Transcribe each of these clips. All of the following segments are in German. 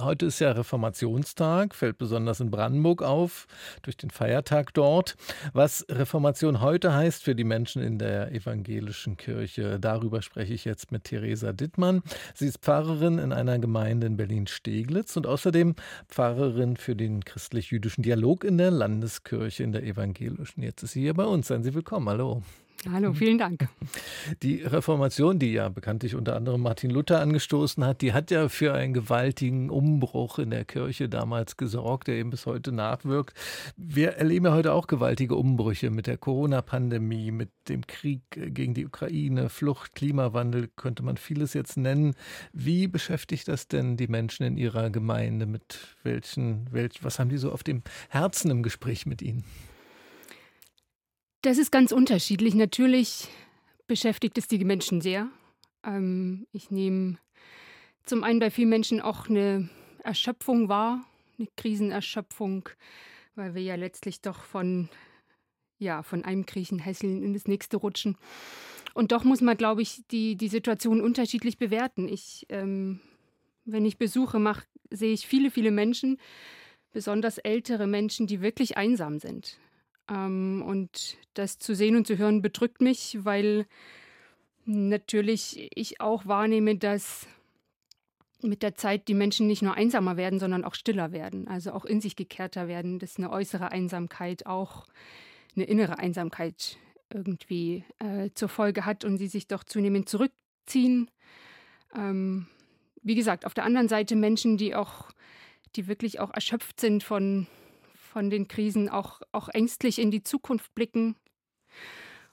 Heute ist ja Reformationstag, fällt besonders in Brandenburg auf, durch den Feiertag dort. Was Reformation heute heißt für die Menschen in der evangelischen Kirche, darüber spreche ich jetzt mit Theresa Dittmann. Sie ist Pfarrerin in einer Gemeinde in Berlin-Steglitz und außerdem Pfarrerin für den christlich-jüdischen Dialog in der Landeskirche in der evangelischen. Jetzt ist sie hier bei uns. Seien Sie willkommen. Hallo. Hallo, vielen Dank. Die Reformation, die ja bekanntlich unter anderem Martin Luther angestoßen hat, die hat ja für einen gewaltigen Umbruch in der Kirche damals gesorgt, der eben bis heute nachwirkt. Wir erleben ja heute auch gewaltige Umbrüche mit der Corona-Pandemie, mit dem Krieg gegen die Ukraine, Flucht, Klimawandel, könnte man vieles jetzt nennen. Wie beschäftigt das denn die Menschen in ihrer Gemeinde? Mit welchen, welch, was haben die so auf dem Herzen im Gespräch mit Ihnen? Das ist ganz unterschiedlich. Natürlich beschäftigt es die Menschen sehr. Ähm, ich nehme zum einen bei vielen Menschen auch eine Erschöpfung wahr, eine Krisenerschöpfung, weil wir ja letztlich doch von, ja, von einem Kriechenhässeln in das nächste rutschen. Und doch muss man, glaube ich, die, die Situation unterschiedlich bewerten. Ich, ähm, wenn ich Besuche mache, sehe ich viele, viele Menschen, besonders ältere Menschen, die wirklich einsam sind. Ähm, und das zu sehen und zu hören bedrückt mich, weil natürlich ich auch wahrnehme, dass mit der Zeit die Menschen nicht nur einsamer werden, sondern auch stiller werden, also auch in sich gekehrter werden, dass eine äußere Einsamkeit auch eine innere Einsamkeit irgendwie äh, zur Folge hat und sie sich doch zunehmend zurückziehen. Ähm, wie gesagt, auf der anderen Seite Menschen, die auch, die wirklich auch erschöpft sind von von den Krisen auch, auch ängstlich in die Zukunft blicken.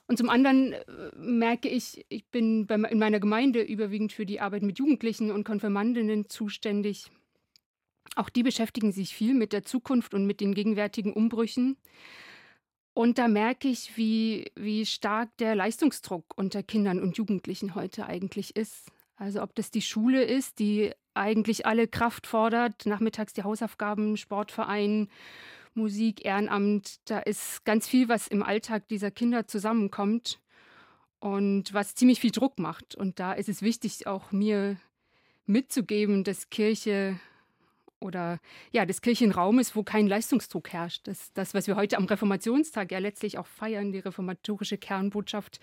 Und zum anderen äh, merke ich, ich bin in meiner Gemeinde überwiegend für die Arbeit mit Jugendlichen und Konfirmandinnen zuständig. Auch die beschäftigen sich viel mit der Zukunft und mit den gegenwärtigen Umbrüchen. Und da merke ich, wie, wie stark der Leistungsdruck unter Kindern und Jugendlichen heute eigentlich ist. Also ob das die Schule ist, die eigentlich alle Kraft fordert, nachmittags die Hausaufgaben, Sportverein Musik, Ehrenamt, da ist ganz viel, was im Alltag dieser Kinder zusammenkommt und was ziemlich viel Druck macht. Und da ist es wichtig, auch mir mitzugeben, dass Kirche oder ja, des Kirchenraumes, wo kein Leistungsdruck herrscht. Das, das, was wir heute am Reformationstag ja letztlich auch feiern, die reformatorische Kernbotschaft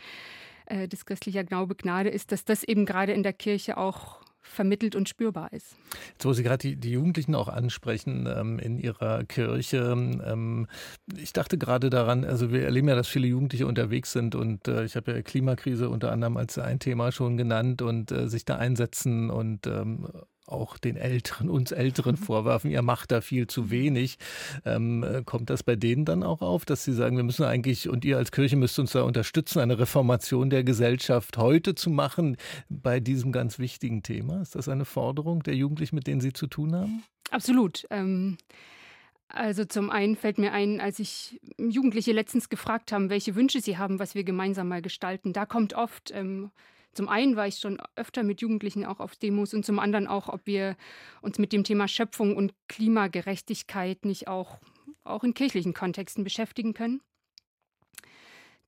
äh, des christlicher Glaube Gnade ist, dass das eben gerade in der Kirche auch vermittelt und spürbar ist. Jetzt, wo Sie gerade die, die Jugendlichen auch ansprechen ähm, in Ihrer Kirche, ähm, ich dachte gerade daran, also wir erleben ja, dass viele Jugendliche unterwegs sind und äh, ich habe ja Klimakrise unter anderem als ein Thema schon genannt und äh, sich da einsetzen und ähm, auch den Älteren, uns Älteren vorwerfen, ihr macht da viel zu wenig. Ähm, äh, kommt das bei denen dann auch auf, dass sie sagen, wir müssen eigentlich, und ihr als Kirche müsst uns da unterstützen, eine Reformation der Gesellschaft heute zu machen bei diesem ganz wichtigen Thema? Ist das eine Forderung der Jugendlichen, mit denen Sie zu tun haben? Absolut. Ähm also zum einen fällt mir ein, als ich Jugendliche letztens gefragt haben, welche Wünsche sie haben, was wir gemeinsam mal gestalten. Da kommt oft ähm, zum einen war ich schon öfter mit Jugendlichen auch auf Demos und zum anderen auch, ob wir uns mit dem Thema Schöpfung und Klimagerechtigkeit nicht auch, auch in kirchlichen Kontexten beschäftigen können.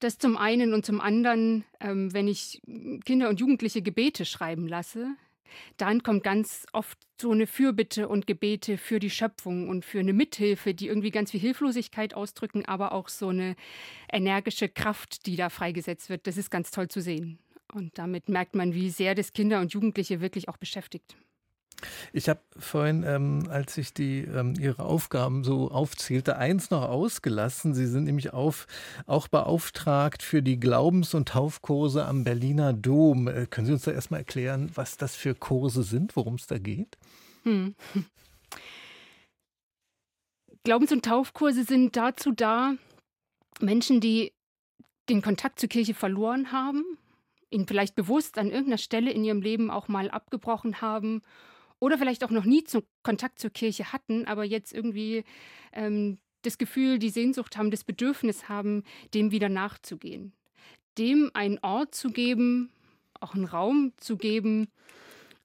Das zum einen und zum anderen, ähm, wenn ich Kinder und Jugendliche Gebete schreiben lasse, dann kommt ganz oft so eine Fürbitte und Gebete für die Schöpfung und für eine Mithilfe, die irgendwie ganz viel Hilflosigkeit ausdrücken, aber auch so eine energische Kraft, die da freigesetzt wird. Das ist ganz toll zu sehen. Und damit merkt man, wie sehr das Kinder und Jugendliche wirklich auch beschäftigt. Ich habe vorhin, ähm, als ich die ähm, Ihre Aufgaben so aufzählte, eins noch ausgelassen. Sie sind nämlich auf, auch beauftragt für die Glaubens- und Taufkurse am Berliner Dom. Äh, können Sie uns da erstmal erklären, was das für Kurse sind, worum es da geht? Hm. Glaubens- und Taufkurse sind dazu da, Menschen, die den Kontakt zur Kirche verloren haben, ihn vielleicht bewusst an irgendeiner Stelle in ihrem Leben auch mal abgebrochen haben oder vielleicht auch noch nie zu, Kontakt zur Kirche hatten, aber jetzt irgendwie ähm, das Gefühl, die Sehnsucht haben, das Bedürfnis haben, dem wieder nachzugehen. Dem einen Ort zu geben, auch einen Raum zu geben,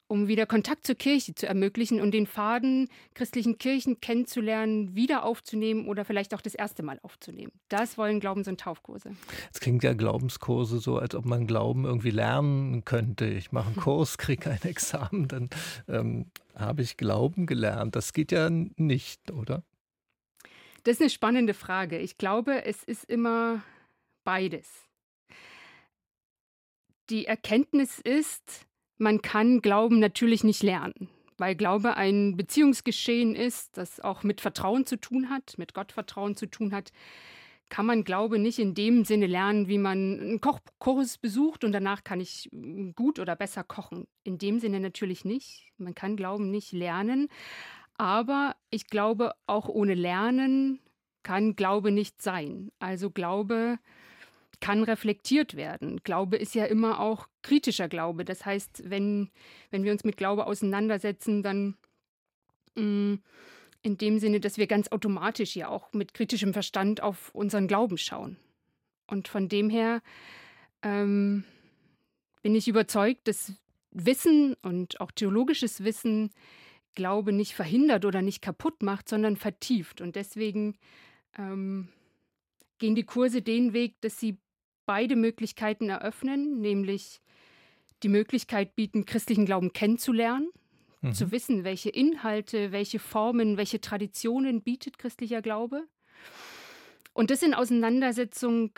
um wieder Kontakt zur Kirche zu ermöglichen und den Faden christlichen Kirchen kennenzulernen, wieder aufzunehmen oder vielleicht auch das erste Mal aufzunehmen. Das wollen Glaubens- und Taufkurse. Es klingt ja Glaubenskurse so, als ob man Glauben irgendwie lernen könnte. Ich mache einen Kurs, kriege ein Examen, dann ähm, habe ich Glauben gelernt. Das geht ja nicht, oder? Das ist eine spannende Frage. Ich glaube, es ist immer beides. Die Erkenntnis ist, man kann Glauben natürlich nicht lernen, weil Glaube ein Beziehungsgeschehen ist, das auch mit Vertrauen zu tun hat, mit Gottvertrauen zu tun hat. Kann man Glaube nicht in dem Sinne lernen, wie man einen Kochkurs besucht und danach kann ich gut oder besser kochen. In dem Sinne natürlich nicht. Man kann Glauben nicht lernen. Aber ich glaube, auch ohne Lernen kann Glaube nicht sein. Also Glaube kann reflektiert werden. Glaube ist ja immer auch kritischer Glaube. Das heißt, wenn, wenn wir uns mit Glaube auseinandersetzen, dann mh, mm, in dem Sinne, dass wir ganz automatisch ja auch mit kritischem Verstand auf unseren Glauben schauen. Und von dem her ähm, bin ich überzeugt, dass Wissen und auch theologisches Wissen Glaube nicht verhindert oder nicht kaputt macht, sondern vertieft. Und deswegen ähm, gehen die Kurse den Weg, dass sie beide Möglichkeiten eröffnen, nämlich die Möglichkeit bieten, christlichen Glauben kennenzulernen, mhm. zu wissen, welche Inhalte, welche Formen, welche Traditionen bietet christlicher Glaube. Und das in Auseinandersetzung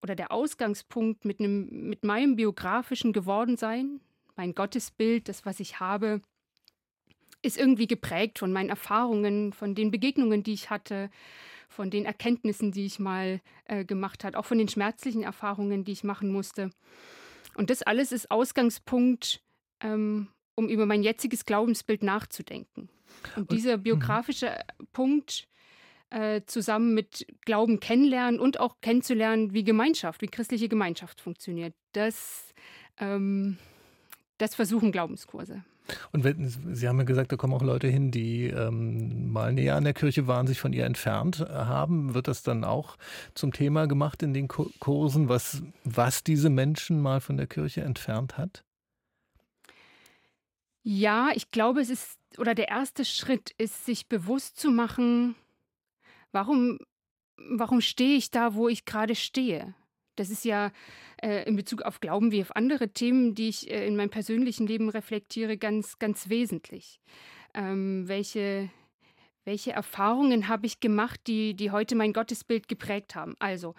oder der Ausgangspunkt mit, einem, mit meinem biografischen Gewordensein, mein Gottesbild, das, was ich habe, ist irgendwie geprägt von meinen Erfahrungen, von den Begegnungen, die ich hatte, von den Erkenntnissen, die ich mal äh, gemacht habe, auch von den schmerzlichen Erfahrungen, die ich machen musste. Und das alles ist Ausgangspunkt, ähm, um über mein jetziges Glaubensbild nachzudenken. Und dieser mhm. biografische Punkt äh, zusammen mit Glauben kennenlernen und auch kennenzulernen, wie Gemeinschaft, wie christliche Gemeinschaft funktioniert, das, ähm, das versuchen Glaubenskurse. Und wenn, Sie haben ja gesagt, da kommen auch Leute hin, die ähm, mal näher an der Kirche waren, sich von ihr entfernt äh, haben. Wird das dann auch zum Thema gemacht in den Kursen, was, was diese Menschen mal von der Kirche entfernt hat? Ja, ich glaube, es ist, oder der erste Schritt ist, sich bewusst zu machen, warum, warum stehe ich da, wo ich gerade stehe? Das ist ja äh, in Bezug auf Glauben wie auf andere Themen, die ich äh, in meinem persönlichen Leben reflektiere, ganz, ganz wesentlich. Ähm, welche, welche Erfahrungen habe ich gemacht, die, die heute mein Gottesbild geprägt haben? Also,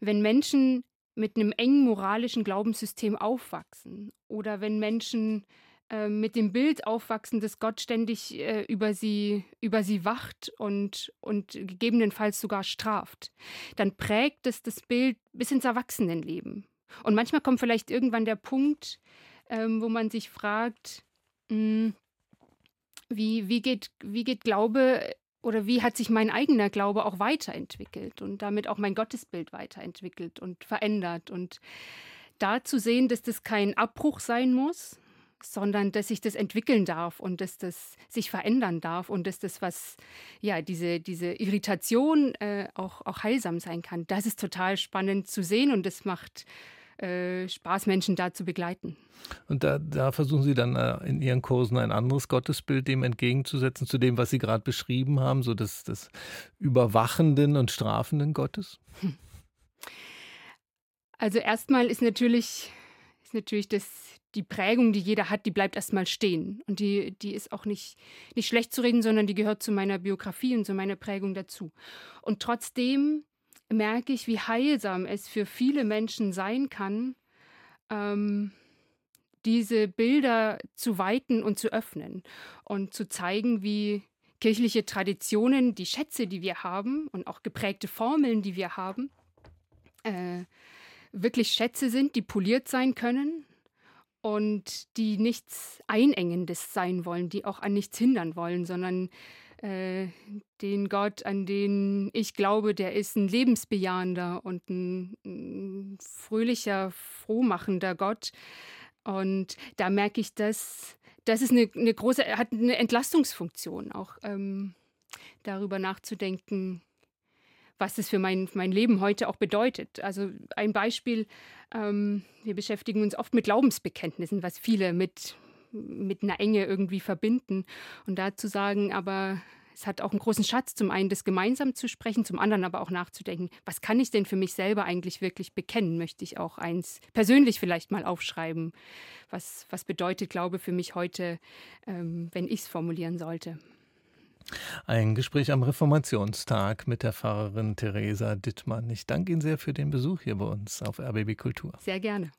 wenn Menschen mit einem engen moralischen Glaubenssystem aufwachsen oder wenn Menschen äh, mit dem Bild aufwachsen, dass Gott ständig äh, über, sie, über sie wacht und, und gegebenenfalls sogar straft, dann prägt es das Bild bis ins Erwachsenenleben. Und manchmal kommt vielleicht irgendwann der Punkt, ähm, wo man sich fragt, mh, hm, wie, wie, geht, wie geht Glaube oder wie hat sich mein eigener Glaube auch weiterentwickelt und damit auch mein Gottesbild weiterentwickelt und verändert. Und da zu sehen, dass das kein Abbruch sein muss, sondern dass sich das entwickeln darf und dass das sich verändern darf und dass das was, ja, diese, diese Irritation äh, auch, auch heilsam sein kann. Das ist total spannend zu sehen und das macht äh, Spaß, Menschen da zu begleiten. Und da, da versuchen Sie dann äh, in Ihren Kursen ein anderes Gottesbild dem entgegenzusetzen, zu dem, was Sie gerade beschrieben haben, so des, des überwachenden und strafenden Gottes? Also erstmal ist natürlich, ist natürlich das die Prägung, die jeder hat, die bleibt erstmal stehen. Und die, die ist auch nicht, nicht schlecht zu reden, sondern die gehört zu meiner Biografie und zu meiner Prägung dazu. Und trotzdem merke ich, wie heilsam es für viele Menschen sein kann, ähm, diese Bilder zu weiten und zu öffnen und zu zeigen, wie kirchliche Traditionen, die Schätze, die wir haben und auch geprägte Formeln, die wir haben, äh, wirklich Schätze sind, die poliert sein können, und die nichts Einengendes sein wollen, die auch an nichts hindern wollen, sondern äh, den Gott, an den ich glaube, der ist ein lebensbejahender und ein, ein fröhlicher, frohmachender Gott. Und da merke ich, dass das ist eine, eine große, hat eine Entlastungsfunktion, auch ähm, darüber nachzudenken, was das für mein, mein Leben heute auch bedeutet. Also ein Beispiel, ähm, wir beschäftigen uns oft mit Glaubensbekenntnissen, was viele mit, mit einer Enge irgendwie verbinden. Und da zu sagen, aber es hat auch einen großen Schatz, zum einen das gemeinsam zu sprechen, zum anderen aber auch nachzudenken, was kann ich denn für mich selber eigentlich wirklich bekennen? Möchte ich auch eins persönlich vielleicht mal aufschreiben? Was, was bedeutet Glaube für mich heute, ähm, wenn ich es formulieren sollte? Ein Gespräch am Reformationstag mit der Pfarrerin Theresa Dittmann. Ich danke Ihnen sehr für den Besuch hier bei uns auf RBB Kultur. Sehr gerne.